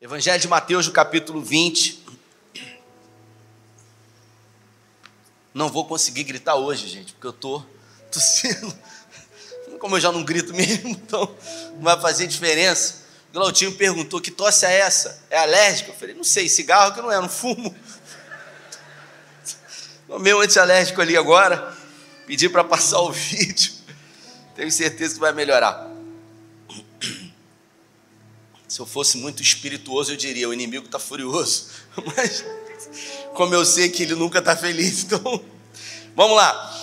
Evangelho de Mateus, no capítulo 20. Não vou conseguir gritar hoje, gente, porque eu estou tossindo. Como eu já não grito mesmo, então não vai fazer diferença. O Glautinho perguntou: que tosse é essa? É alérgica? Eu falei: não sei, cigarro que não é, não fumo. Tomei um antialérgico ali agora, pedi para passar o vídeo. Tenho certeza que vai melhorar. Se eu fosse muito espirituoso, eu diria: o inimigo está furioso. Mas, como eu sei que ele nunca está feliz, então. Vamos lá.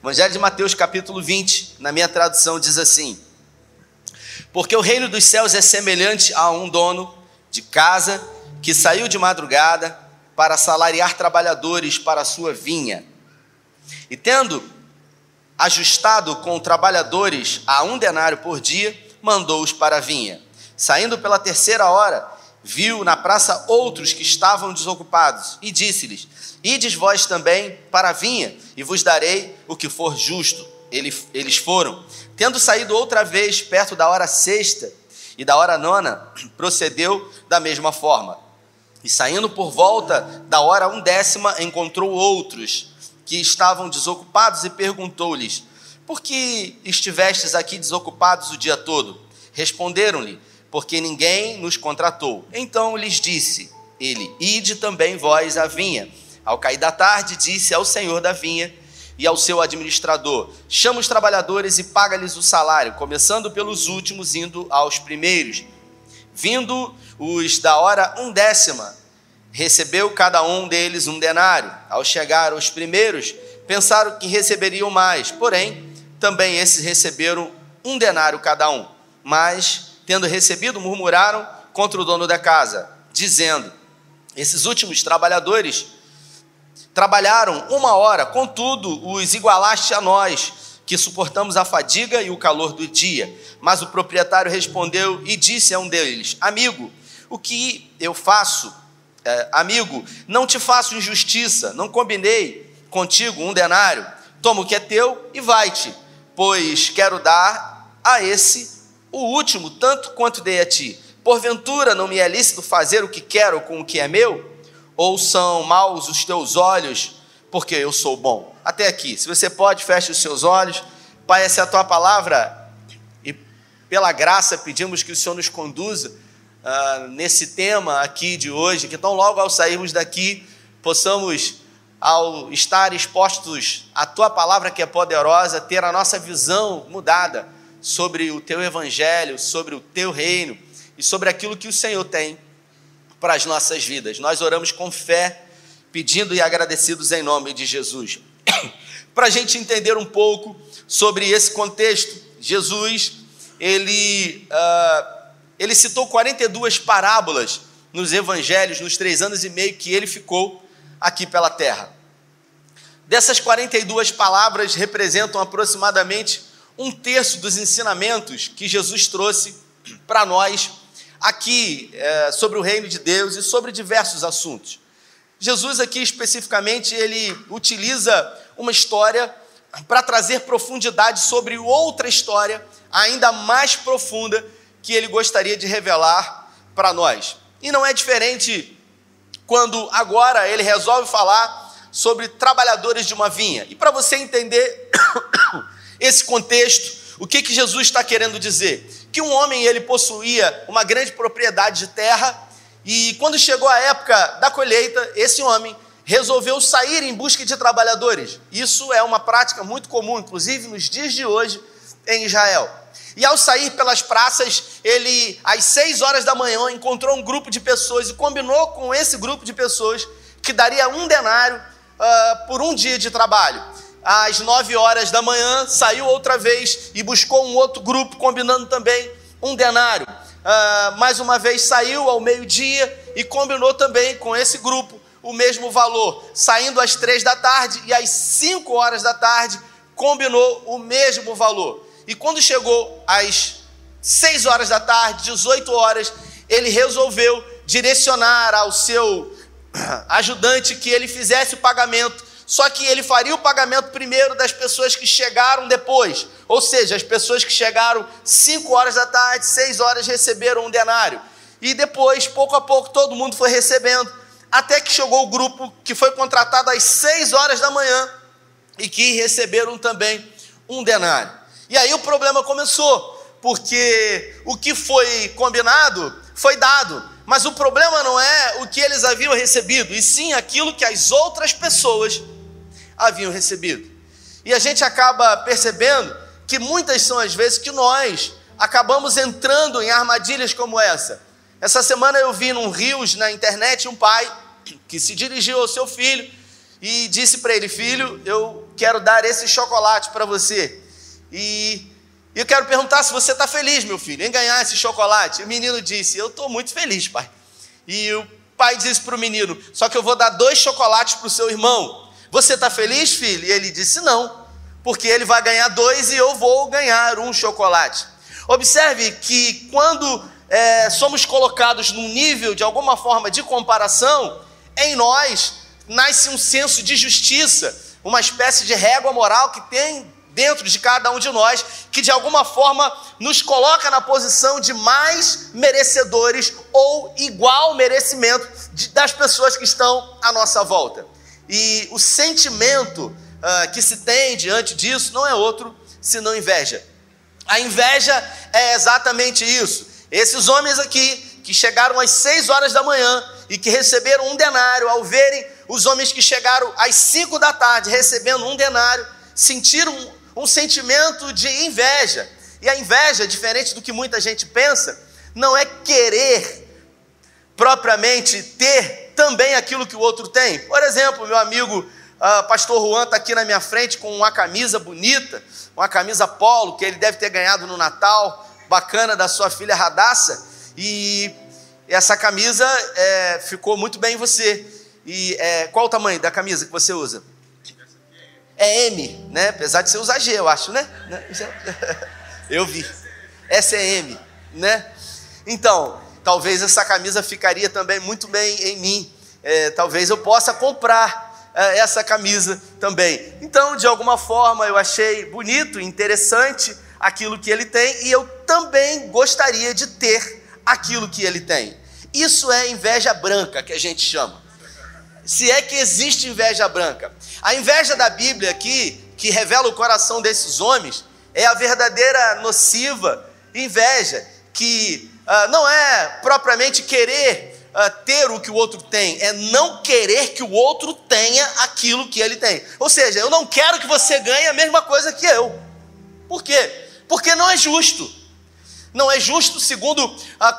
Evangelho de Mateus, capítulo 20, na minha tradução, diz assim: Porque o reino dos céus é semelhante a um dono de casa que saiu de madrugada para salariar trabalhadores para a sua vinha. E tendo ajustado com trabalhadores a um denário por dia, mandou-os para a vinha. Saindo pela terceira hora, viu na praça outros que estavam desocupados e disse-lhes: Ides vós também para a vinha, e vos darei o que for justo. Eles foram. Tendo saído outra vez perto da hora sexta e da hora nona, procedeu da mesma forma. E saindo por volta da hora undécima, encontrou outros que estavam desocupados e perguntou-lhes: Por que estivestes aqui desocupados o dia todo? Responderam-lhe: porque ninguém nos contratou. Então lhes disse ele: Ide também vós à vinha. Ao cair da tarde, disse ao senhor da vinha e ao seu administrador: Chama os trabalhadores e paga-lhes o salário, começando pelos últimos, indo aos primeiros. Vindo os da hora undécima, recebeu cada um deles um denário. Ao chegar os primeiros, pensaram que receberiam mais, porém, também esses receberam um denário cada um. Mas tendo recebido, murmuraram contra o dono da casa, dizendo: Esses últimos trabalhadores trabalharam uma hora, contudo, os igualaste a nós, que suportamos a fadiga e o calor do dia. Mas o proprietário respondeu e disse a um deles: Amigo, o que eu faço? É, amigo, não te faço injustiça, não combinei contigo um denário. Toma o que é teu e vai-te, pois quero dar a esse o último, tanto quanto dei a ti. Porventura não me é lícito fazer o que quero com o que é meu? Ou são maus os teus olhos, porque eu sou bom? Até aqui. Se você pode, feche os seus olhos. Pai, essa é a tua palavra e pela graça pedimos que o Senhor nos conduza uh, nesse tema aqui de hoje, que tão logo ao sairmos daqui possamos, ao estar expostos à tua palavra que é poderosa, ter a nossa visão mudada sobre o teu evangelho, sobre o teu reino e sobre aquilo que o Senhor tem para as nossas vidas. Nós oramos com fé, pedindo e agradecidos em nome de Jesus. para a gente entender um pouco sobre esse contexto, Jesus, ele, uh, ele citou 42 parábolas nos evangelhos, nos três anos e meio que ele ficou aqui pela terra. Dessas 42 palavras representam aproximadamente um terço dos ensinamentos que Jesus trouxe para nós aqui é, sobre o reino de Deus e sobre diversos assuntos. Jesus aqui especificamente ele utiliza uma história para trazer profundidade sobre outra história ainda mais profunda que ele gostaria de revelar para nós. E não é diferente quando agora ele resolve falar sobre trabalhadores de uma vinha. E para você entender esse contexto, o que, que Jesus está querendo dizer? Que um homem ele possuía uma grande propriedade de terra e quando chegou a época da colheita, esse homem resolveu sair em busca de trabalhadores. Isso é uma prática muito comum, inclusive nos dias de hoje em Israel. E ao sair pelas praças, ele, às seis horas da manhã, encontrou um grupo de pessoas e combinou com esse grupo de pessoas que daria um denário uh, por um dia de trabalho às nove horas da manhã, saiu outra vez e buscou um outro grupo, combinando também um denário. Uh, mais uma vez saiu ao meio-dia e combinou também com esse grupo o mesmo valor. Saindo às três da tarde e às cinco horas da tarde, combinou o mesmo valor. E quando chegou às seis horas da tarde, 18 horas, ele resolveu direcionar ao seu ajudante que ele fizesse o pagamento só que ele faria o pagamento primeiro das pessoas que chegaram depois. Ou seja, as pessoas que chegaram 5 horas da tarde, 6 horas receberam um denário. E depois, pouco a pouco, todo mundo foi recebendo, até que chegou o grupo que foi contratado às seis horas da manhã e que receberam também um denário. E aí o problema começou, porque o que foi combinado foi dado, mas o problema não é o que eles haviam recebido, e sim aquilo que as outras pessoas haviam recebido. E a gente acaba percebendo que muitas são as vezes que nós acabamos entrando em armadilhas como essa. Essa semana eu vi num rios na internet um pai que se dirigiu ao seu filho e disse para ele: Filho, eu quero dar esse chocolate para você. E eu quero perguntar se você está feliz, meu filho, em ganhar esse chocolate. E o menino disse: Eu estou muito feliz, pai. E o pai disse para o menino: Só que eu vou dar dois chocolates para o seu irmão. Você está feliz, filho? E ele disse: Não, porque ele vai ganhar dois e eu vou ganhar um chocolate. Observe que quando é, somos colocados num nível de alguma forma de comparação, em nós nasce um senso de justiça, uma espécie de régua moral que tem dentro de cada um de nós, que de alguma forma nos coloca na posição de mais merecedores ou igual merecimento de, das pessoas que estão à nossa volta. E o sentimento uh, que se tem diante disso não é outro senão inveja. A inveja é exatamente isso. Esses homens aqui que chegaram às seis horas da manhã e que receberam um denário, ao verem os homens que chegaram às cinco da tarde recebendo um denário, sentiram um sentimento de inveja. E a inveja, diferente do que muita gente pensa, não é querer propriamente ter também aquilo que o outro tem. Por exemplo, meu amigo uh, pastor Juan está aqui na minha frente com uma camisa bonita, uma camisa polo que ele deve ter ganhado no Natal, bacana da sua filha Radassa, e essa camisa é, ficou muito bem em você. E é, qual o tamanho da camisa que você usa? É M, né? Apesar de você usar G, eu acho, né? Eu vi. Essa é M, né? Então, talvez essa camisa ficaria também muito bem em mim. É, talvez eu possa comprar é, essa camisa também. Então, de alguma forma, eu achei bonito, interessante aquilo que ele tem e eu também gostaria de ter aquilo que ele tem. Isso é inveja branca que a gente chama se é que existe inveja branca. A inveja da Bíblia aqui, que revela o coração desses homens, é a verdadeira nociva inveja, que uh, não é propriamente querer uh, ter o que o outro tem, é não querer que o outro tenha aquilo que ele tem. Ou seja, eu não quero que você ganhe a mesma coisa que eu. Por quê? Porque não é justo não é justo segundo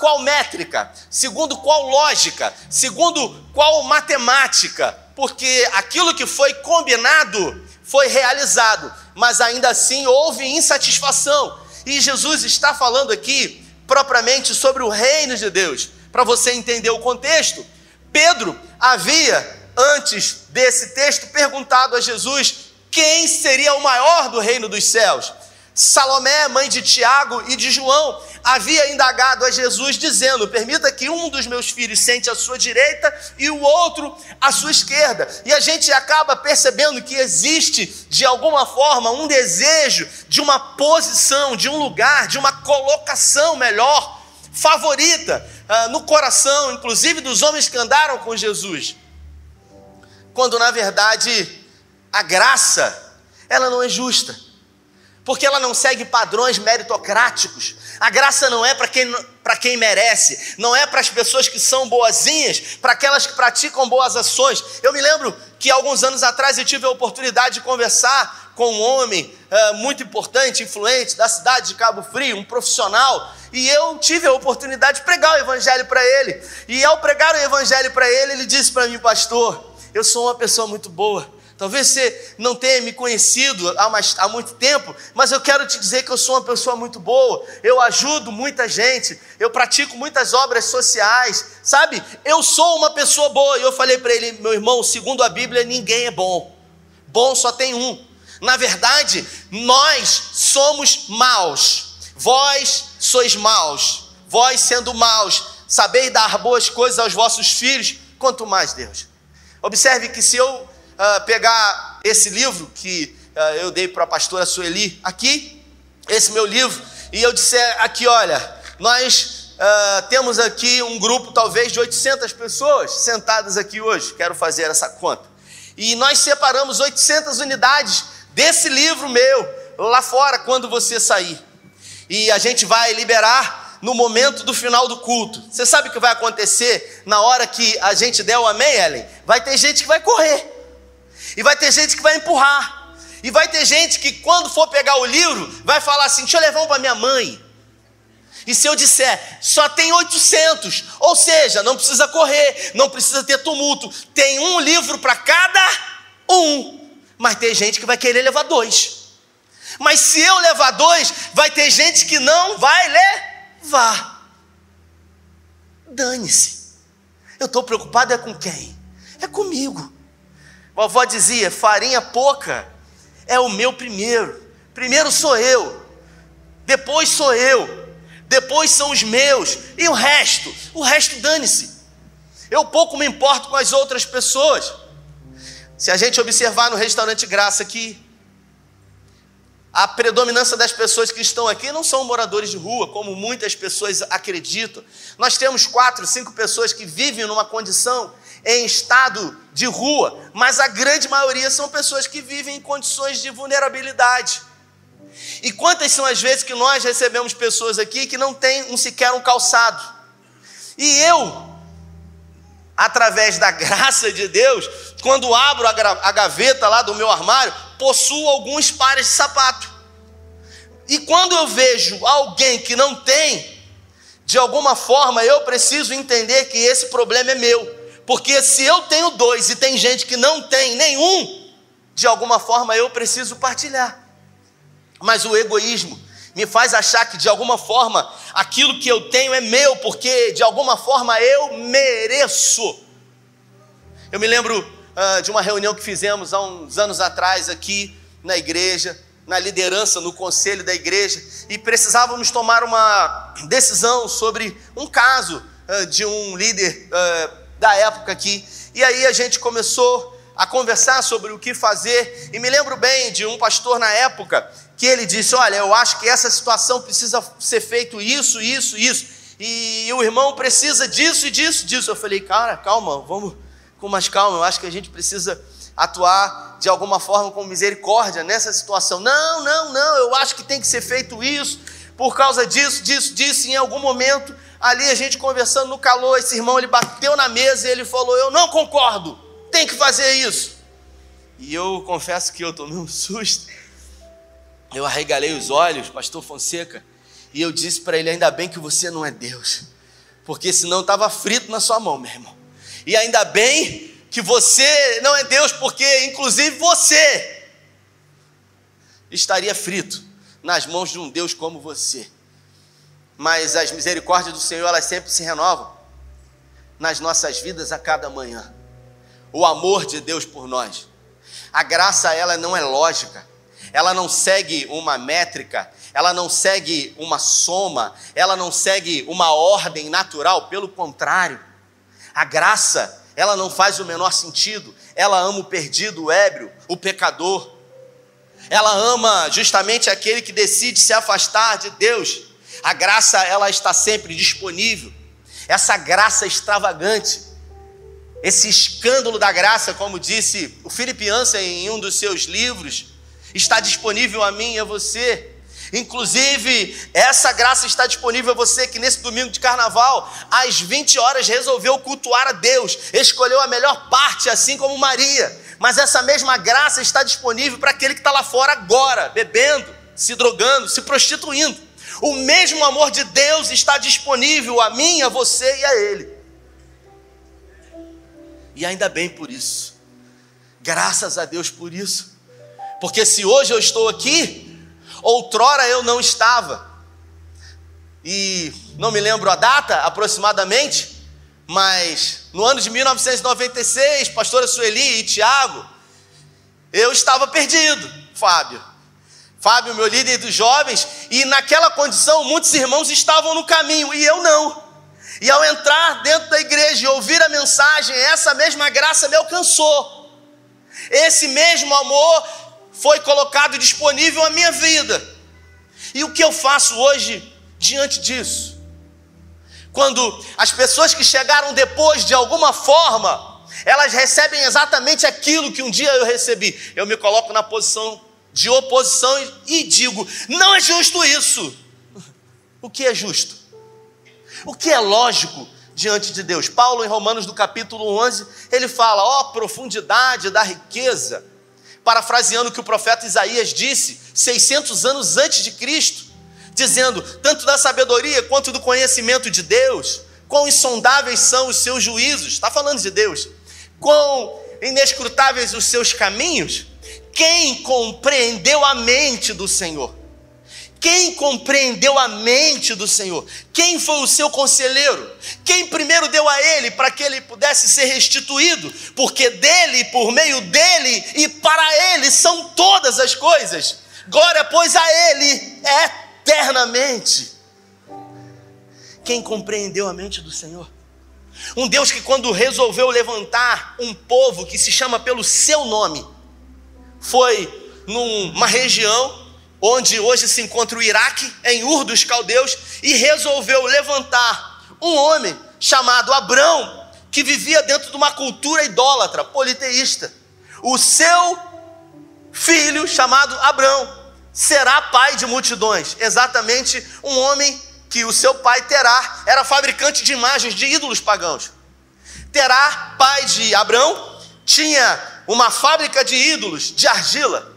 qual métrica, segundo qual lógica, segundo qual matemática, porque aquilo que foi combinado foi realizado, mas ainda assim houve insatisfação. E Jesus está falando aqui propriamente sobre o reino de Deus. Para você entender o contexto, Pedro havia, antes desse texto, perguntado a Jesus quem seria o maior do reino dos céus. Salomé, mãe de Tiago e de João, havia indagado a Jesus, dizendo: Permita que um dos meus filhos sente à sua direita e o outro à sua esquerda. E a gente acaba percebendo que existe, de alguma forma, um desejo de uma posição, de um lugar, de uma colocação melhor, favorita, uh, no coração, inclusive dos homens que andaram com Jesus. Quando na verdade a graça, ela não é justa porque ela não segue padrões meritocráticos. A graça não é para quem, quem merece, não é para as pessoas que são boazinhas, para aquelas que praticam boas ações. Eu me lembro que alguns anos atrás eu tive a oportunidade de conversar com um homem uh, muito importante, influente da cidade de Cabo Frio, um profissional, e eu tive a oportunidade de pregar o evangelho para ele. E ao pregar o evangelho para ele, ele disse para mim, pastor, eu sou uma pessoa muito boa, Talvez você não tenha me conhecido há, mais, há muito tempo, mas eu quero te dizer que eu sou uma pessoa muito boa, eu ajudo muita gente, eu pratico muitas obras sociais, sabe? Eu sou uma pessoa boa. E eu falei para ele, meu irmão, segundo a Bíblia, ninguém é bom, bom só tem um. Na verdade, nós somos maus, vós sois maus, vós sendo maus, sabeis dar boas coisas aos vossos filhos, quanto mais Deus. Observe que se eu uh, pegar esse livro que uh, eu dei para a pastora Sueli aqui, esse meu livro, e eu disser aqui: olha, nós uh, temos aqui um grupo talvez de 800 pessoas sentadas aqui hoje. Quero fazer essa conta. E nós separamos 800 unidades desse livro meu lá fora quando você sair. E a gente vai liberar no momento do final do culto. Você sabe o que vai acontecer na hora que a gente der o amém, Ellen? Vai ter gente que vai correr. E vai ter gente que vai empurrar. E vai ter gente que, quando for pegar o livro, vai falar assim: deixa eu levar um para minha mãe. E se eu disser, só tem 800, ou seja, não precisa correr, não precisa ter tumulto, tem um livro para cada um, mas tem gente que vai querer levar dois. Mas se eu levar dois, vai ter gente que não vai levar. Dane-se. Eu estou preocupado é com quem? É comigo. Vovó dizia: farinha pouca é o meu primeiro. Primeiro sou eu, depois sou eu, depois são os meus, e o resto? O resto dane-se. Eu pouco me importo com as outras pessoas. Se a gente observar no restaurante Graça aqui, a predominância das pessoas que estão aqui não são moradores de rua, como muitas pessoas acreditam. Nós temos quatro, cinco pessoas que vivem numa condição em estado de rua, mas a grande maioria são pessoas que vivem em condições de vulnerabilidade. E quantas são as vezes que nós recebemos pessoas aqui que não têm um, sequer um calçado? E eu, através da graça de Deus, quando abro a gaveta lá do meu armário, possuo alguns pares de sapato. E quando eu vejo alguém que não tem, de alguma forma eu preciso entender que esse problema é meu. Porque se eu tenho dois e tem gente que não tem nenhum, de alguma forma eu preciso partilhar. Mas o egoísmo me faz achar que de alguma forma aquilo que eu tenho é meu, porque de alguma forma eu mereço. Eu me lembro uh, de uma reunião que fizemos há uns anos atrás aqui na igreja, na liderança, no conselho da igreja, e precisávamos tomar uma decisão sobre um caso uh, de um líder uh, da época aqui. E aí a gente começou a conversar sobre o que fazer, e me lembro bem de um pastor na época que ele disse: Olha, eu acho que essa situação precisa ser feito isso, isso, isso, e o irmão precisa disso e disso, disso. Eu falei, cara, calma, vamos com mais calma, eu acho que a gente precisa atuar de alguma forma com misericórdia nessa situação. Não, não, não, eu acho que tem que ser feito isso, por causa disso, disso, disso, em algum momento, ali a gente conversando no calor, esse irmão ele bateu na mesa e ele falou: Eu não concordo, tem que fazer isso. E eu confesso que eu tomei um susto. Eu arregalei os olhos, pastor Fonseca, e eu disse para ele: Ainda bem que você não é Deus, porque senão estava frito na sua mão, meu irmão. E ainda bem que você não é Deus, porque inclusive você estaria frito nas mãos de um Deus como você. Mas as misericórdias do Senhor, elas sempre se renovam nas nossas vidas a cada manhã. O amor de Deus por nós. A graça, ela não é lógica, ela não segue uma métrica, ela não segue uma soma, ela não segue uma ordem natural, pelo contrário, a graça, ela não faz o menor sentido, ela ama o perdido, o ébrio, o pecador, ela ama justamente aquele que decide se afastar de Deus, a graça, ela está sempre disponível, essa graça extravagante, esse escândalo da graça, como disse o Felipe Ansa em um dos seus livros, está disponível a mim e a você. Inclusive, essa graça está disponível a você que nesse domingo de carnaval, às 20 horas, resolveu cultuar a Deus, escolheu a melhor parte, assim como Maria. Mas essa mesma graça está disponível para aquele que está lá fora agora, bebendo, se drogando, se prostituindo. O mesmo amor de Deus está disponível a mim, a você e a Ele. E ainda bem por isso. Graças a Deus por isso. Porque se hoje eu estou aqui, outrora eu não estava. E não me lembro a data aproximadamente, mas no ano de 1996, pastora Sueli e Tiago, eu estava perdido, Fábio. Fábio, meu líder dos jovens, e naquela condição muitos irmãos estavam no caminho e eu não. E ao entrar dentro da igreja e ouvir a mensagem, essa mesma graça me alcançou. Esse mesmo amor foi colocado disponível à minha vida. E o que eu faço hoje diante disso? quando as pessoas que chegaram depois, de alguma forma, elas recebem exatamente aquilo que um dia eu recebi. Eu me coloco na posição de oposição e digo: não é justo isso. O que é justo? O que é lógico diante de Deus? Paulo, em Romanos, do capítulo 11, ele fala: ó, oh, profundidade da riqueza, parafraseando o que o profeta Isaías disse 600 anos antes de Cristo dizendo: tanto da sabedoria quanto do conhecimento de Deus, quão insondáveis são os seus juízos, está falando de Deus, quão inescrutáveis os seus caminhos. Quem compreendeu a mente do Senhor? Quem compreendeu a mente do Senhor? Quem foi o seu conselheiro? Quem primeiro deu a ele para que ele pudesse ser restituído? Porque dele, por meio dele e para ele são todas as coisas. Glória, pois, a ele eternamente. Quem compreendeu a mente do Senhor? Um Deus que, quando resolveu levantar um povo que se chama pelo seu nome, foi numa região onde hoje se encontra o Iraque, em Ur dos Caldeus, e resolveu levantar um homem chamado Abrão, que vivia dentro de uma cultura idólatra, politeísta. O seu filho chamado Abrão será pai de multidões. Exatamente um homem que o seu pai Terá era fabricante de imagens de ídolos pagãos. Terá, pai de Abrão, tinha uma fábrica de ídolos de argila.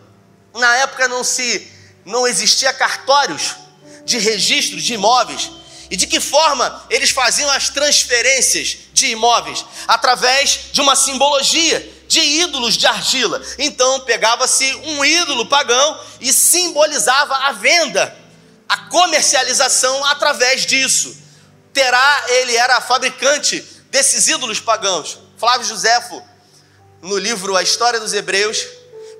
Na época não se não existia cartórios de registros de imóveis. E de que forma eles faziam as transferências de imóveis? Através de uma simbologia de ídolos de argila. Então pegava-se um ídolo pagão e simbolizava a venda, a comercialização através disso. Terá, ele era fabricante desses ídolos pagãos. Flávio Joséfo, no livro A História dos Hebreus,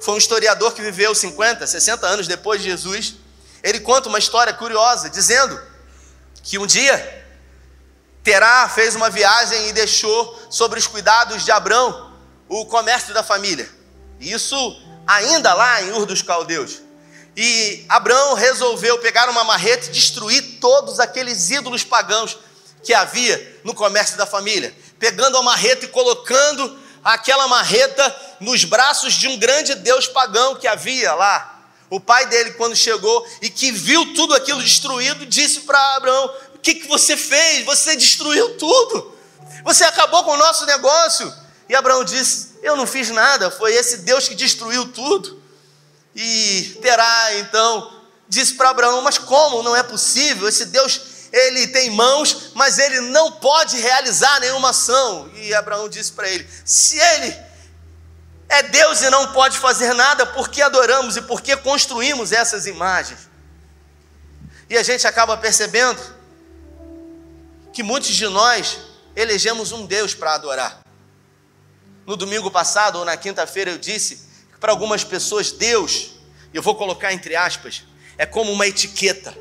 foi um historiador que viveu 50, 60 anos depois de Jesus. Ele conta uma história curiosa, dizendo que um dia Terá fez uma viagem e deixou sobre os cuidados de Abrão o comércio da família. Isso ainda lá em Ur dos Caldeus. E Abraão resolveu pegar uma marreta e destruir todos aqueles ídolos pagãos que havia no comércio da família, pegando a marreta e colocando aquela marreta nos braços de um grande deus pagão que havia lá. O pai dele, quando chegou e que viu tudo aquilo destruído, disse para Abraão: O que, que você fez? Você destruiu tudo. Você acabou com o nosso negócio. E Abraão disse: Eu não fiz nada, foi esse Deus que destruiu tudo. E Terá então disse para Abraão: Mas como? Não é possível. Esse Deus, ele tem mãos, mas ele não pode realizar nenhuma ação. E Abraão disse para ele: Se ele é Deus e não pode fazer nada, por que adoramos e por que construímos essas imagens? E a gente acaba percebendo que muitos de nós elegemos um Deus para adorar. No domingo passado ou na quinta-feira eu disse que para algumas pessoas Deus, eu vou colocar entre aspas, é como uma etiqueta.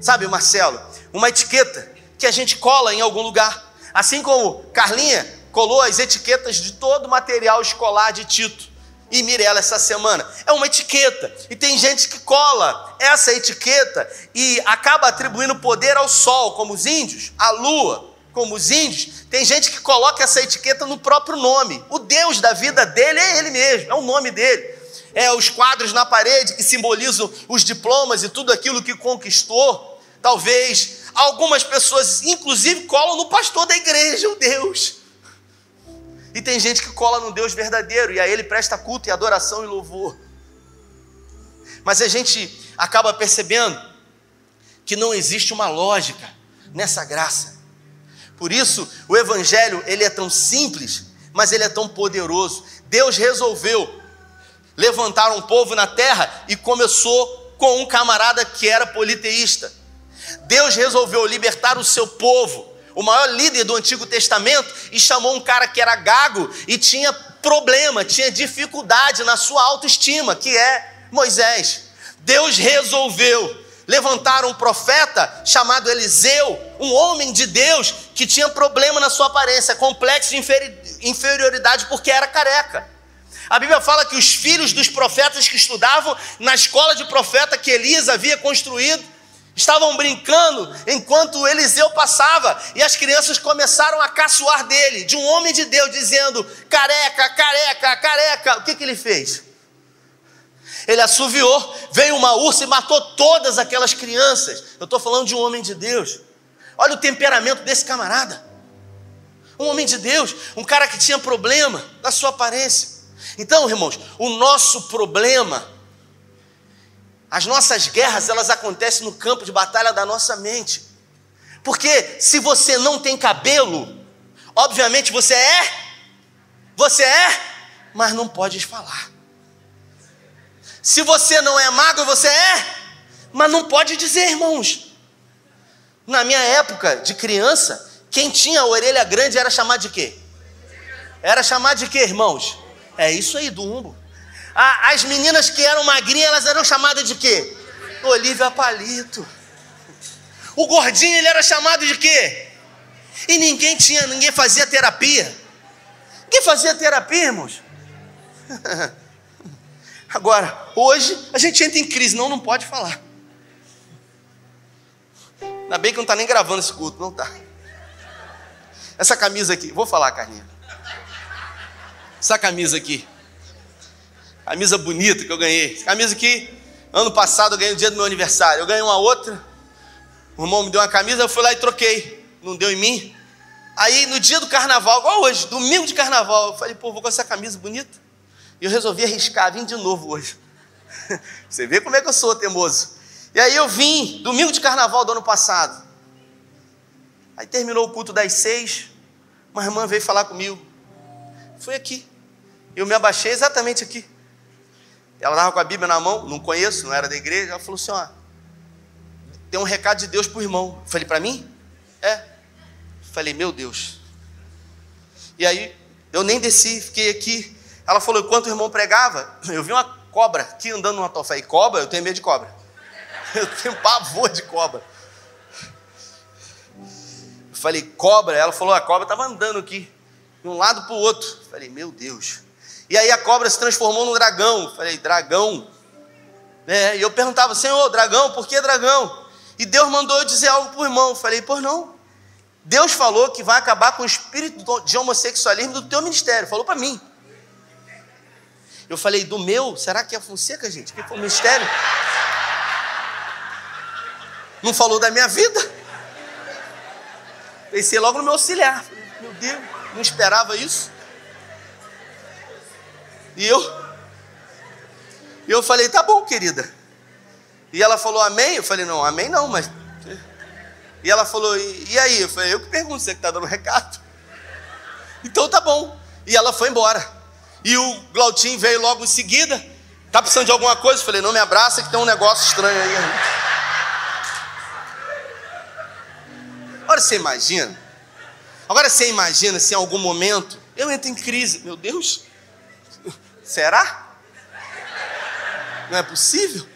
Sabe, Marcelo? Uma etiqueta que a gente cola em algum lugar. Assim como Carlinha colou as etiquetas de todo o material escolar de Tito e Mirella essa semana. É uma etiqueta. E tem gente que cola essa etiqueta e acaba atribuindo poder ao sol, como os índios, à lua, como os índios, tem gente que coloca essa etiqueta no próprio nome. O Deus da vida dele é ele mesmo, é o nome dele. É os quadros na parede que simbolizam os diplomas e tudo aquilo que conquistou. Talvez algumas pessoas, inclusive, colam no pastor da igreja, o Deus. E tem gente que cola no Deus verdadeiro e a ele presta culto e adoração e louvor. Mas a gente acaba percebendo que não existe uma lógica nessa graça. Por isso, o evangelho, ele é tão simples, mas ele é tão poderoso. Deus resolveu levantar um povo na terra e começou com um camarada que era politeísta. Deus resolveu libertar o seu povo, o maior líder do Antigo Testamento, e chamou um cara que era gago e tinha problema, tinha dificuldade na sua autoestima, que é Moisés. Deus resolveu levantar um profeta chamado Eliseu, um homem de Deus que tinha problema na sua aparência, complexo de inferioridade porque era careca. A Bíblia fala que os filhos dos profetas que estudavam na escola de profeta que Elias havia construído, Estavam brincando enquanto Eliseu passava e as crianças começaram a caçoar dele, de um homem de Deus, dizendo: careca, careca, careca. O que, que ele fez? Ele assoviou, veio uma ursa e matou todas aquelas crianças. Eu estou falando de um homem de Deus. Olha o temperamento desse camarada. Um homem de Deus, um cara que tinha problema da sua aparência. Então, irmãos, o nosso problema, as nossas guerras, elas acontecem no campo de batalha da nossa mente. Porque se você não tem cabelo, obviamente você é, você é, mas não pode falar. Se você não é magro, você é, mas não pode dizer, irmãos. Na minha época de criança, quem tinha a orelha grande era chamado de quê? Era chamado de quê, irmãos? É isso aí, do umbo. As meninas que eram magrinhas, elas eram chamadas de quê? Olivia Palito. O gordinho, ele era chamado de quê? E ninguém tinha, ninguém fazia terapia. Quem fazia terapia, irmãos? Agora, hoje a gente entra em crise, não, não pode falar. Ainda bem que não está nem gravando esse culto, não está. Essa camisa aqui, vou falar, Carlinha. Essa camisa aqui, camisa bonita que eu ganhei. Essa camisa aqui, ano passado eu ganhei no dia do meu aniversário. Eu ganhei uma outra, o irmão me deu uma camisa, eu fui lá e troquei. Não deu em mim. Aí no dia do carnaval, igual hoje, domingo de carnaval, eu falei, pô, vou com essa camisa bonita. E eu resolvi arriscar, vim de novo hoje. Você vê como é que eu sou teimoso. E aí eu vim, domingo de carnaval do ano passado. Aí terminou o culto das seis, uma irmã veio falar comigo. Foi aqui. Eu me abaixei exatamente aqui. Ela estava com a Bíblia na mão, não conheço, não era da igreja. Ela falou assim: ó, tem um recado de Deus para o irmão. Eu falei, para mim? É. falei, meu Deus. E aí eu nem desci, fiquei aqui. Ela falou: enquanto o irmão pregava, eu vi uma cobra aqui andando numa tofa. E cobra, eu tenho medo de cobra. Eu tenho pavor de cobra. Eu falei, cobra. Ela falou: a cobra estava andando aqui, de um lado para o outro. Eu falei, meu Deus. E aí a cobra se transformou num dragão. Falei, dragão? É, e eu perguntava, Senhor, dragão, por que dragão? E Deus mandou eu dizer algo para o irmão. Falei, pois não. Deus falou que vai acabar com o espírito de homossexualismo do teu ministério. Falou para mim. Eu falei, do meu? Será que é Fonseca, gente? Que foi o mistério? Não falou da minha vida? Pensei logo no meu auxiliar. Meu Deus, não esperava isso. E eu? E eu falei, tá bom, querida. E ela falou, amém? Eu falei, não, amém não, mas. E ela falou, e, aí? Eu falei, eu que pergunto, você que está dando recado. Então tá bom. E ela foi embora. E o Glautinho veio logo em seguida. Tá precisando de alguma coisa? Eu falei, não me abraça que tem um negócio estranho aí. Agora você imagina. Agora você imagina se em algum momento eu entro em crise. Meu Deus, será? Não é possível?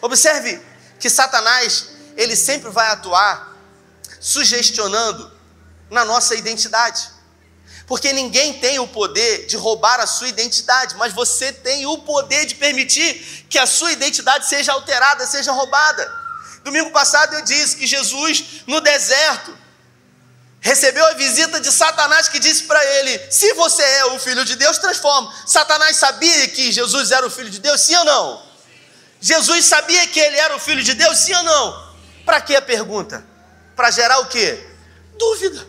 Observe que Satanás, ele sempre vai atuar sugestionando na nossa identidade. Porque ninguém tem o poder de roubar a sua identidade, mas você tem o poder de permitir que a sua identidade seja alterada, seja roubada. Domingo passado eu disse que Jesus, no deserto, recebeu a visita de Satanás que disse para ele: Se você é o filho de Deus, transforma. Satanás sabia que Jesus era o filho de Deus, sim ou não? Jesus sabia que ele era o filho de Deus, sim ou não? Para que a pergunta? Para gerar o que? Dúvida.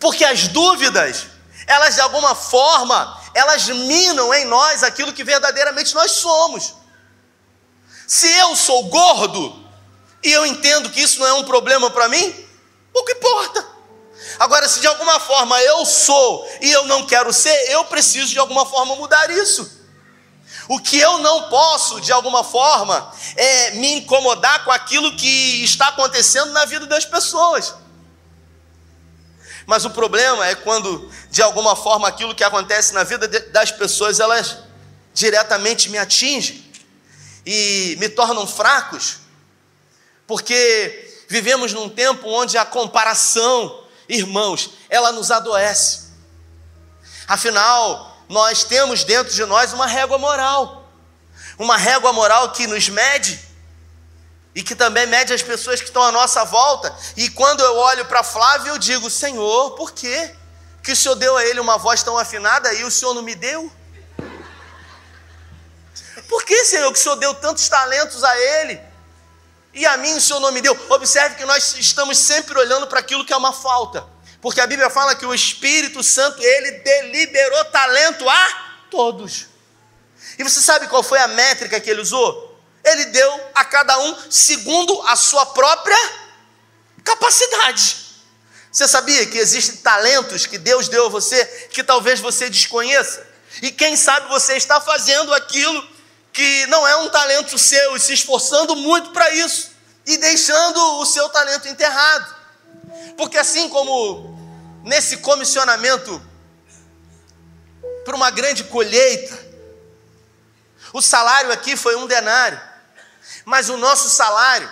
Porque as dúvidas, elas de alguma forma, elas minam em nós aquilo que verdadeiramente nós somos. Se eu sou gordo e eu entendo que isso não é um problema para mim, pouco importa. Agora, se de alguma forma eu sou e eu não quero ser, eu preciso de alguma forma mudar isso. O que eu não posso, de alguma forma, é me incomodar com aquilo que está acontecendo na vida das pessoas. Mas o problema é quando, de alguma forma, aquilo que acontece na vida das pessoas, elas diretamente me atingem e me tornam fracos, porque vivemos num tempo onde a comparação, irmãos, ela nos adoece. Afinal, nós temos dentro de nós uma régua moral, uma régua moral que nos mede e que também mede as pessoas que estão à nossa volta. E quando eu olho para Flávio, eu digo: Senhor, por quê? Que o Senhor deu a ele uma voz tão afinada e o Senhor não me deu? Por que, Senhor, que o Senhor deu tantos talentos a ele? E a mim o Senhor não me deu. Observe que nós estamos sempre olhando para aquilo que é uma falta. Porque a Bíblia fala que o Espírito Santo, ele deliberou talento a todos. E você sabe qual foi a métrica que ele usou? Ele deu a cada um segundo a sua própria capacidade. Você sabia que existem talentos que Deus deu a você que talvez você desconheça? E quem sabe você está fazendo aquilo que não é um talento seu e se esforçando muito para isso e deixando o seu talento enterrado. Porque assim como nesse comissionamento para uma grande colheita, o salário aqui foi um denário mas o nosso salário,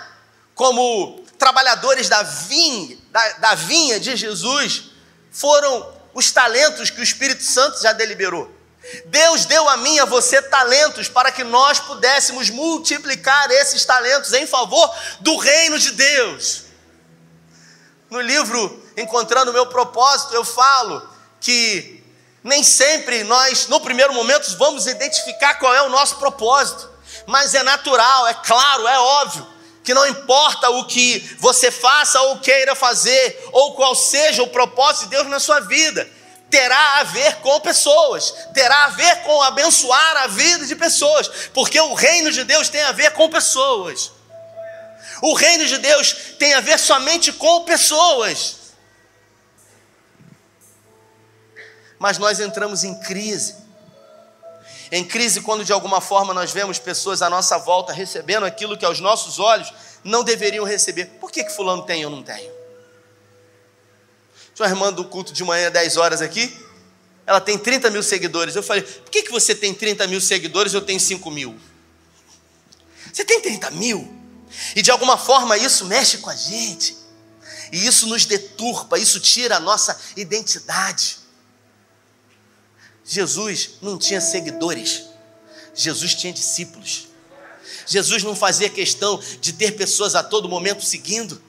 como trabalhadores da vinha, da, da vinha de Jesus, foram os talentos que o Espírito Santo já deliberou. Deus deu a mim e a você talentos para que nós pudéssemos multiplicar esses talentos em favor do reino de Deus. No livro Encontrando o Meu Propósito, eu falo que nem sempre nós, no primeiro momento, vamos identificar qual é o nosso propósito mas é natural, é claro, é óbvio que não importa o que você faça ou queira fazer, ou qual seja o propósito de Deus na sua vida, terá a ver com pessoas, terá a ver com abençoar a vida de pessoas, porque o reino de Deus tem a ver com pessoas. O reino de Deus tem a ver somente com pessoas. Mas nós entramos em crise em crise, quando de alguma forma nós vemos pessoas à nossa volta recebendo aquilo que aos nossos olhos não deveriam receber. Por que, que fulano tem eu não tenho? Tinha uma irmã do culto de manhã, 10 horas aqui, ela tem 30 mil seguidores. Eu falei, por que, que você tem 30 mil seguidores e eu tenho 5 mil? Você tem 30 mil? E de alguma forma isso mexe com a gente. E isso nos deturpa, isso tira a nossa identidade. Jesus não tinha seguidores, Jesus tinha discípulos. Jesus não fazia questão de ter pessoas a todo momento seguindo.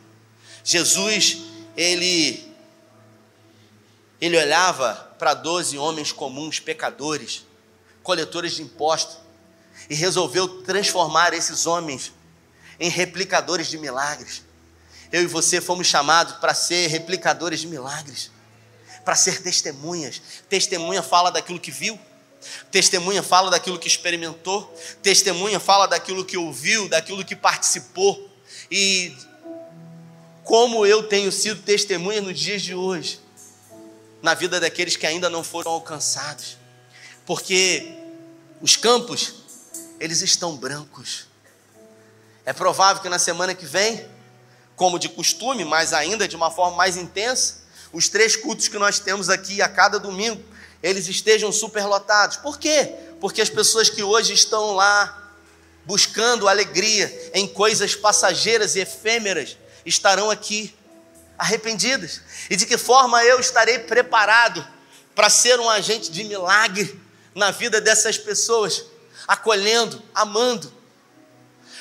Jesus, ele ele olhava para doze homens comuns, pecadores, coletores de impostos, e resolveu transformar esses homens em replicadores de milagres. Eu e você fomos chamados para ser replicadores de milagres para ser testemunhas. Testemunha fala daquilo que viu, testemunha fala daquilo que experimentou, testemunha fala daquilo que ouviu, daquilo que participou. E como eu tenho sido testemunha nos dias de hoje, na vida daqueles que ainda não foram alcançados, porque os campos, eles estão brancos. É provável que na semana que vem, como de costume, mas ainda de uma forma mais intensa, os três cultos que nós temos aqui a cada domingo, eles estejam superlotados. Por quê? Porque as pessoas que hoje estão lá buscando alegria em coisas passageiras e efêmeras estarão aqui arrependidas. E de que forma eu estarei preparado para ser um agente de milagre na vida dessas pessoas, acolhendo, amando.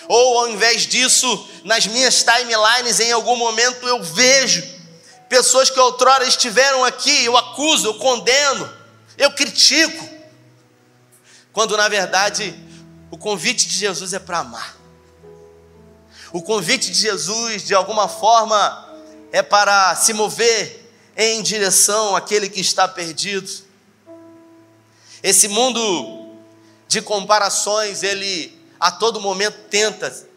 Ou ao invés disso, nas minhas timelines, em algum momento eu vejo Pessoas que outrora estiveram aqui, eu acuso, eu condeno, eu critico. Quando na verdade o convite de Jesus é para amar. O convite de Jesus, de alguma forma, é para se mover em direção àquele que está perdido. Esse mundo de comparações, ele a todo momento tenta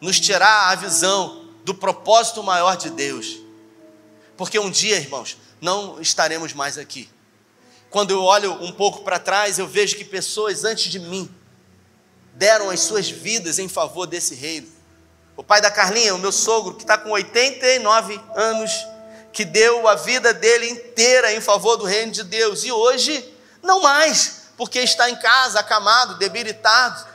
nos tirar a visão do propósito maior de Deus. Porque um dia, irmãos, não estaremos mais aqui. Quando eu olho um pouco para trás, eu vejo que pessoas antes de mim deram as suas vidas em favor desse reino. O pai da Carlinha, o meu sogro, que está com 89 anos, que deu a vida dele inteira em favor do reino de Deus, e hoje não mais, porque está em casa, acamado, debilitado.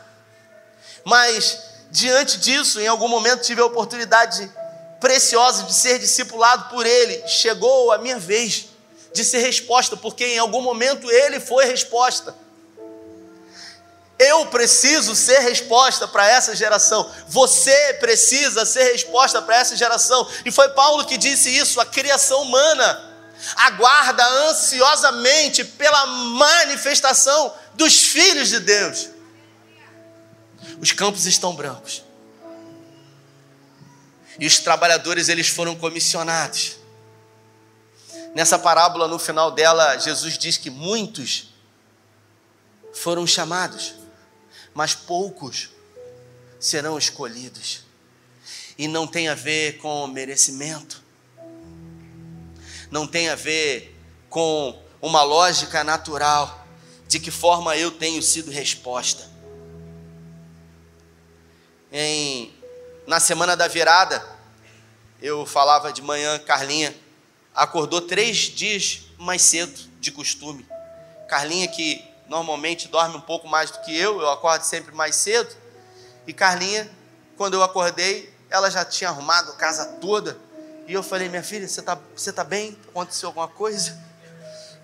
Mas diante disso, em algum momento tive a oportunidade de preciosa de ser discipulado por Ele, chegou a minha vez de ser resposta, porque em algum momento Ele foi resposta. Eu preciso ser resposta para essa geração. Você precisa ser resposta para essa geração. E foi Paulo que disse isso: a criação humana aguarda ansiosamente pela manifestação dos filhos de Deus. Os campos estão brancos. E os trabalhadores eles foram comissionados. Nessa parábola, no final dela, Jesus diz que muitos foram chamados, mas poucos serão escolhidos. E não tem a ver com merecimento, não tem a ver com uma lógica natural de que forma eu tenho sido resposta. Em, na semana da virada, eu falava de manhã, Carlinha acordou três dias mais cedo de costume. Carlinha, que normalmente dorme um pouco mais do que eu, eu acordo sempre mais cedo. E Carlinha, quando eu acordei, ela já tinha arrumado a casa toda. E eu falei, minha filha, você está você tá bem? Aconteceu alguma coisa?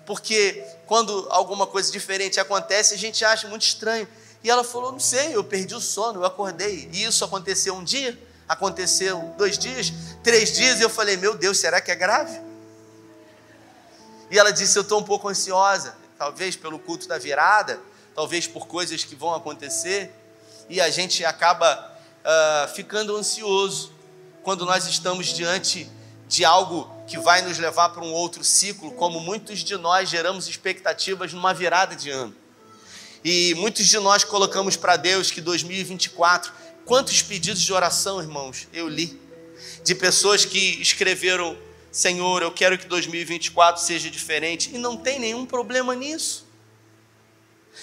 Porque quando alguma coisa diferente acontece, a gente acha muito estranho. E ela falou, não sei, eu perdi o sono, eu acordei. E isso aconteceu um dia, aconteceu dois dias, três dias, e eu falei, meu Deus, será que é grave? E ela disse: Eu estou um pouco ansiosa, talvez pelo culto da virada, talvez por coisas que vão acontecer, e a gente acaba uh, ficando ansioso quando nós estamos diante de algo que vai nos levar para um outro ciclo, como muitos de nós geramos expectativas numa virada de ano. E muitos de nós colocamos para Deus que 2024, quantos pedidos de oração, irmãos, eu li, de pessoas que escreveram Senhor, eu quero que 2024 seja diferente. E não tem nenhum problema nisso.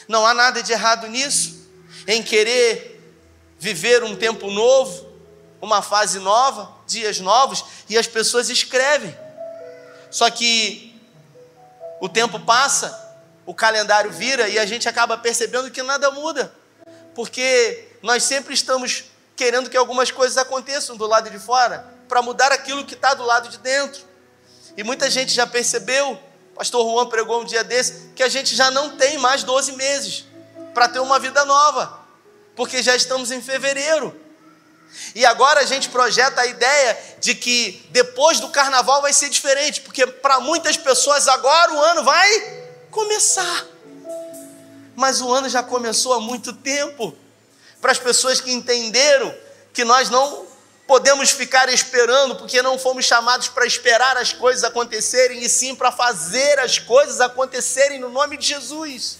Não há nada de errado nisso, em querer viver um tempo novo, uma fase nova, dias novos, e as pessoas escrevem. Só que o tempo passa, o calendário vira e a gente acaba percebendo que nada muda, porque nós sempre estamos querendo que algumas coisas aconteçam do lado de fora para mudar aquilo que está do lado de dentro. E muita gente já percebeu, pastor Juan pregou um dia desse, que a gente já não tem mais 12 meses para ter uma vida nova, porque já estamos em fevereiro. E agora a gente projeta a ideia de que depois do carnaval vai ser diferente, porque para muitas pessoas agora o ano vai começar. Mas o ano já começou há muito tempo. Para as pessoas que entenderam que nós não podemos ficar esperando, porque não fomos chamados para esperar as coisas acontecerem, e sim para fazer as coisas acontecerem no nome de Jesus.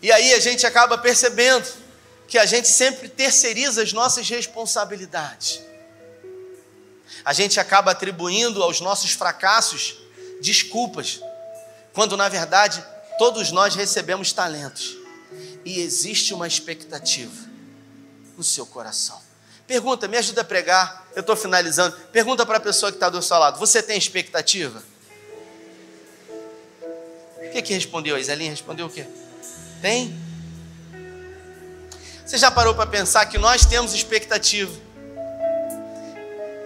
E aí a gente acaba percebendo que a gente sempre terceiriza as nossas responsabilidades. A gente acaba atribuindo aos nossos fracassos desculpas, quando na verdade todos nós recebemos talentos e existe uma expectativa no seu coração. Pergunta, me ajuda a pregar. Eu estou finalizando. Pergunta para a pessoa que está do seu lado: Você tem expectativa? O que, que respondeu a Isalinha? Respondeu o quê? Tem? Você já parou para pensar que nós temos expectativa?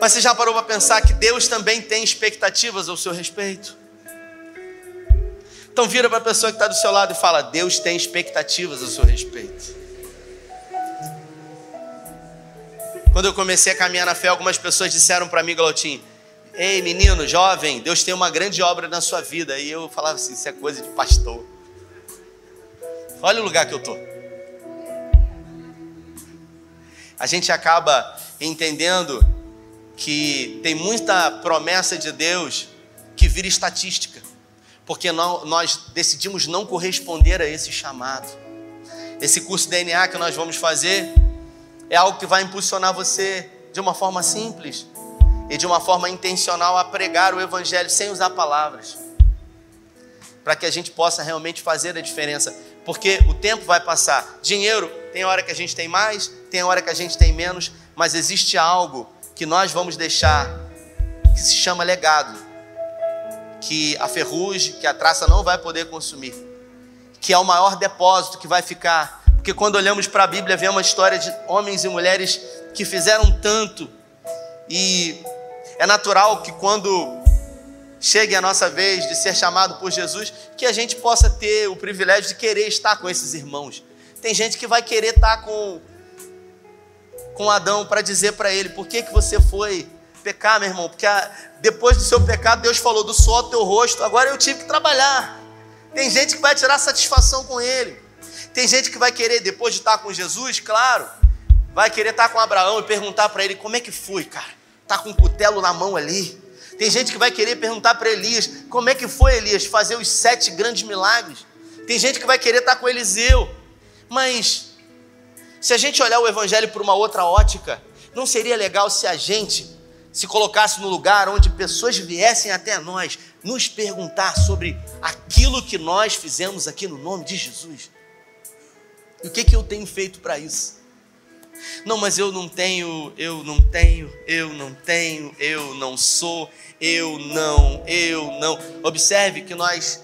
Mas você já parou para pensar que Deus também tem expectativas ao seu respeito? Então vira para a pessoa que está do seu lado e fala: Deus tem expectativas ao seu respeito. Quando eu comecei a caminhar na fé, algumas pessoas disseram para mim, Galotim, Ei, menino, jovem, Deus tem uma grande obra na sua vida. E eu falava assim: Isso é coisa de pastor. Olha o lugar que eu estou. A gente acaba entendendo que tem muita promessa de Deus que vira estatística, porque nós decidimos não corresponder a esse chamado. Esse curso DNA que nós vamos fazer é algo que vai impulsionar você de uma forma simples e de uma forma intencional a pregar o Evangelho sem usar palavras, para que a gente possa realmente fazer a diferença, porque o tempo vai passar. Dinheiro, tem hora que a gente tem mais, tem hora que a gente tem menos, mas existe algo que nós vamos deixar que se chama legado, que a ferrugem, que a traça não vai poder consumir, que é o maior depósito que vai ficar porque quando olhamos para a Bíblia, vemos uma história de homens e mulheres que fizeram tanto. E é natural que quando chegue a nossa vez de ser chamado por Jesus, que a gente possa ter o privilégio de querer estar com esses irmãos. Tem gente que vai querer estar com, com Adão para dizer para ele: por que, que você foi pecar, meu irmão? Porque a, depois do seu pecado, Deus falou do sol do teu rosto, agora eu tive que trabalhar. Tem gente que vai tirar satisfação com ele. Tem gente que vai querer, depois de estar com Jesus, claro, vai querer estar com Abraão e perguntar para ele como é que foi, cara. Tá com um cutelo na mão ali. Tem gente que vai querer perguntar para Elias como é que foi, Elias, fazer os sete grandes milagres. Tem gente que vai querer estar com Eliseu. Mas se a gente olhar o evangelho por uma outra ótica, não seria legal se a gente se colocasse no lugar onde pessoas viessem até nós nos perguntar sobre aquilo que nós fizemos aqui no nome de Jesus? E o que, que eu tenho feito para isso? Não, mas eu não tenho, eu não tenho, eu não tenho, eu não sou, eu não, eu não. Observe que nós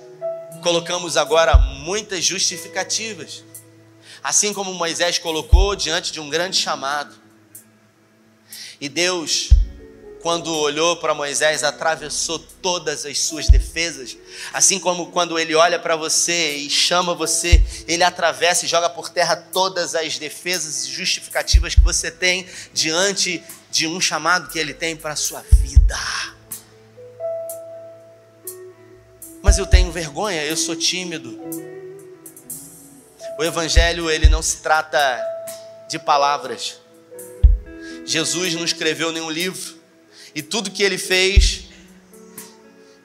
colocamos agora muitas justificativas. Assim como Moisés colocou diante de um grande chamado. E Deus quando olhou para Moisés, atravessou todas as suas defesas. Assim como quando ele olha para você e chama você, ele atravessa e joga por terra todas as defesas e justificativas que você tem diante de um chamado que ele tem para a sua vida. Mas eu tenho vergonha, eu sou tímido. O evangelho, ele não se trata de palavras. Jesus não escreveu nenhum livro e tudo que ele fez,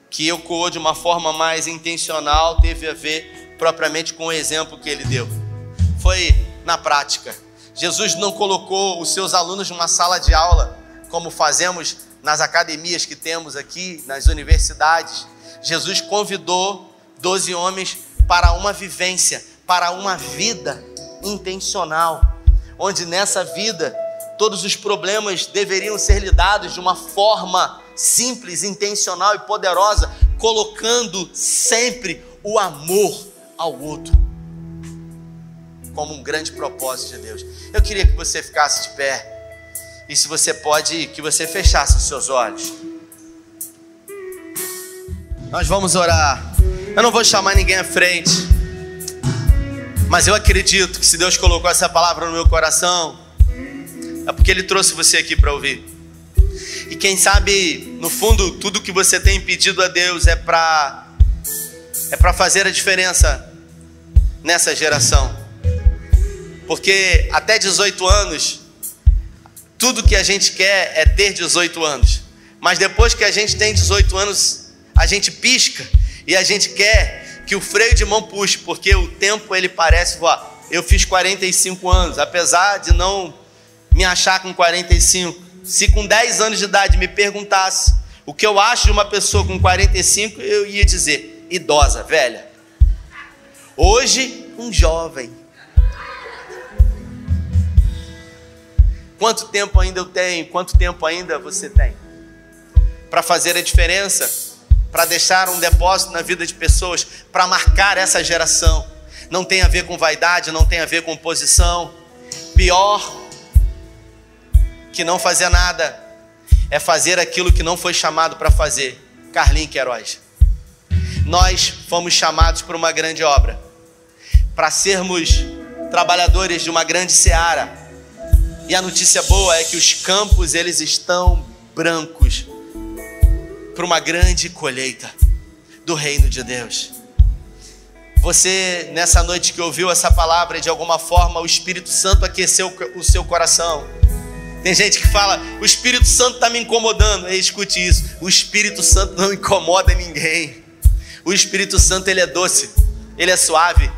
que ecoou de uma forma mais intencional, teve a ver propriamente com o exemplo que ele deu. Foi na prática. Jesus não colocou os seus alunos numa sala de aula, como fazemos nas academias que temos aqui, nas universidades. Jesus convidou doze homens para uma vivência, para uma vida intencional, onde nessa vida Todos os problemas deveriam ser lidados de uma forma simples, intencional e poderosa, colocando sempre o amor ao outro como um grande propósito de Deus. Eu queria que você ficasse de pé e, se você pode, que você fechasse os seus olhos. Nós vamos orar. Eu não vou chamar ninguém à frente, mas eu acredito que se Deus colocou essa palavra no meu coração, é porque Ele trouxe você aqui para ouvir. E quem sabe, no fundo, tudo que você tem pedido a Deus é para é para fazer a diferença nessa geração. Porque até 18 anos, tudo que a gente quer é ter 18 anos. Mas depois que a gente tem 18 anos, a gente pisca e a gente quer que o freio de mão puxe, porque o tempo ele parece voar. Eu fiz 45 anos, apesar de não me achar com 45. Se com 10 anos de idade me perguntasse o que eu acho de uma pessoa com 45, eu ia dizer idosa, velha. Hoje, um jovem. Quanto tempo ainda eu tenho? Quanto tempo ainda você tem? Para fazer a diferença, para deixar um depósito na vida de pessoas, para marcar essa geração. Não tem a ver com vaidade, não tem a ver com posição. Pior que não fazer nada é fazer aquilo que não foi chamado para fazer. Carlinhos Queiroz. Nós fomos chamados para uma grande obra, para sermos trabalhadores de uma grande seara. E a notícia boa é que os campos eles estão brancos para uma grande colheita do reino de Deus. Você, nessa noite que ouviu essa palavra, de alguma forma o Espírito Santo aqueceu o seu coração tem gente que fala, o Espírito Santo está me incomodando. Ei, escute isso: o Espírito Santo não incomoda ninguém. O Espírito Santo ele é doce, ele é suave.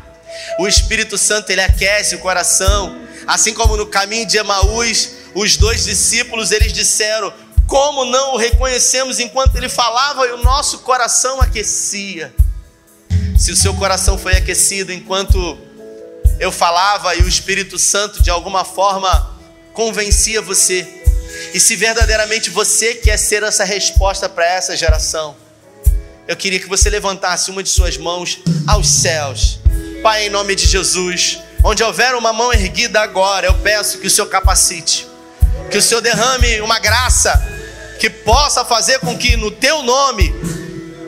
O Espírito Santo ele aquece o coração. Assim como no caminho de Emaús, os dois discípulos eles disseram: Como não o reconhecemos enquanto ele falava e o nosso coração aquecia? Se o seu coração foi aquecido enquanto eu falava e o Espírito Santo de alguma forma convencia você. E se verdadeiramente você quer ser essa resposta para essa geração, eu queria que você levantasse uma de suas mãos aos céus. Pai, em nome de Jesus, onde houver uma mão erguida agora, eu peço que o Senhor capacite, que o Senhor derrame uma graça que possa fazer com que no teu nome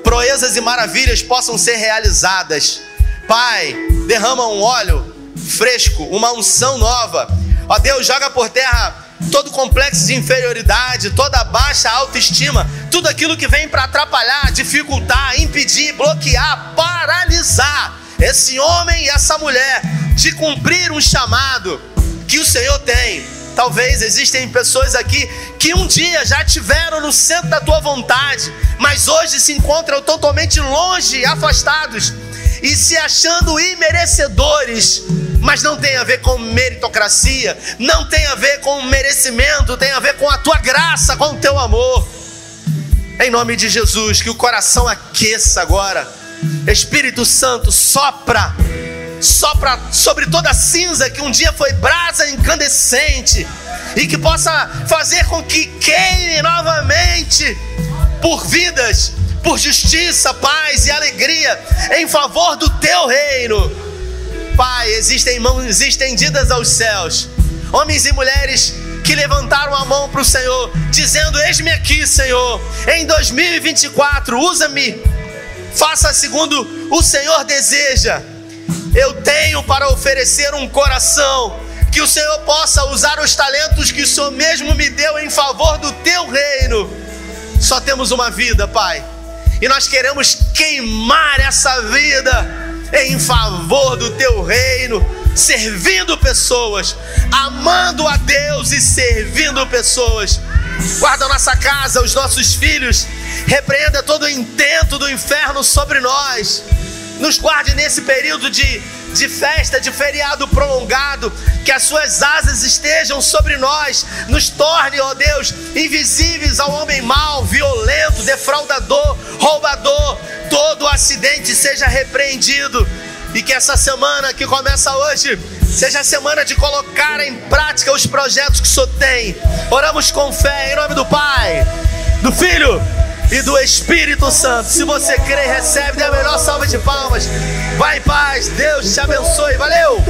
proezas e maravilhas possam ser realizadas. Pai, derrama um óleo fresco, uma unção nova. Ó Deus, joga por terra todo complexo de inferioridade, toda baixa autoestima, tudo aquilo que vem para atrapalhar, dificultar, impedir, bloquear, paralisar esse homem e essa mulher de cumprir um chamado que o Senhor tem. Talvez existem pessoas aqui que um dia já tiveram no centro da tua vontade, mas hoje se encontram totalmente longe, afastados e se achando imerecedores, mas não tem a ver com meritocracia, não tem a ver com merecimento, tem a ver com a tua graça, com o teu amor. Em nome de Jesus, que o coração aqueça agora. Espírito Santo, sopra, sopra sobre toda a cinza que um dia foi brasa incandescente e que possa fazer com que queime novamente por vidas por justiça, paz e alegria em favor do teu reino. Pai, existem mãos estendidas aos céus, homens e mulheres que levantaram a mão para o Senhor, dizendo: Eis-me aqui, Senhor, em 2024, usa-me, faça segundo o Senhor deseja. Eu tenho para oferecer um coração que o Senhor possa usar os talentos que o Senhor mesmo me deu em favor do teu reino. Só temos uma vida, Pai e nós queremos queimar essa vida em favor do teu reino, servindo pessoas, amando a Deus e servindo pessoas. Guarda a nossa casa, os nossos filhos, repreenda todo o intento do inferno sobre nós. Nos guarde nesse período de de festa, de feriado prolongado, que as suas asas estejam sobre nós, nos torne, ó Deus, invisíveis ao homem mau, violento, defraudador, roubador. Todo acidente seja repreendido e que essa semana que começa hoje seja a semana de colocar em prática os projetos que o Senhor tem. Oramos com fé em nome do Pai, do Filho e do Espírito Santo. Se você crê, recebe, dê a melhor salva de palmas. Vai em paz, Deus te abençoe. Valeu!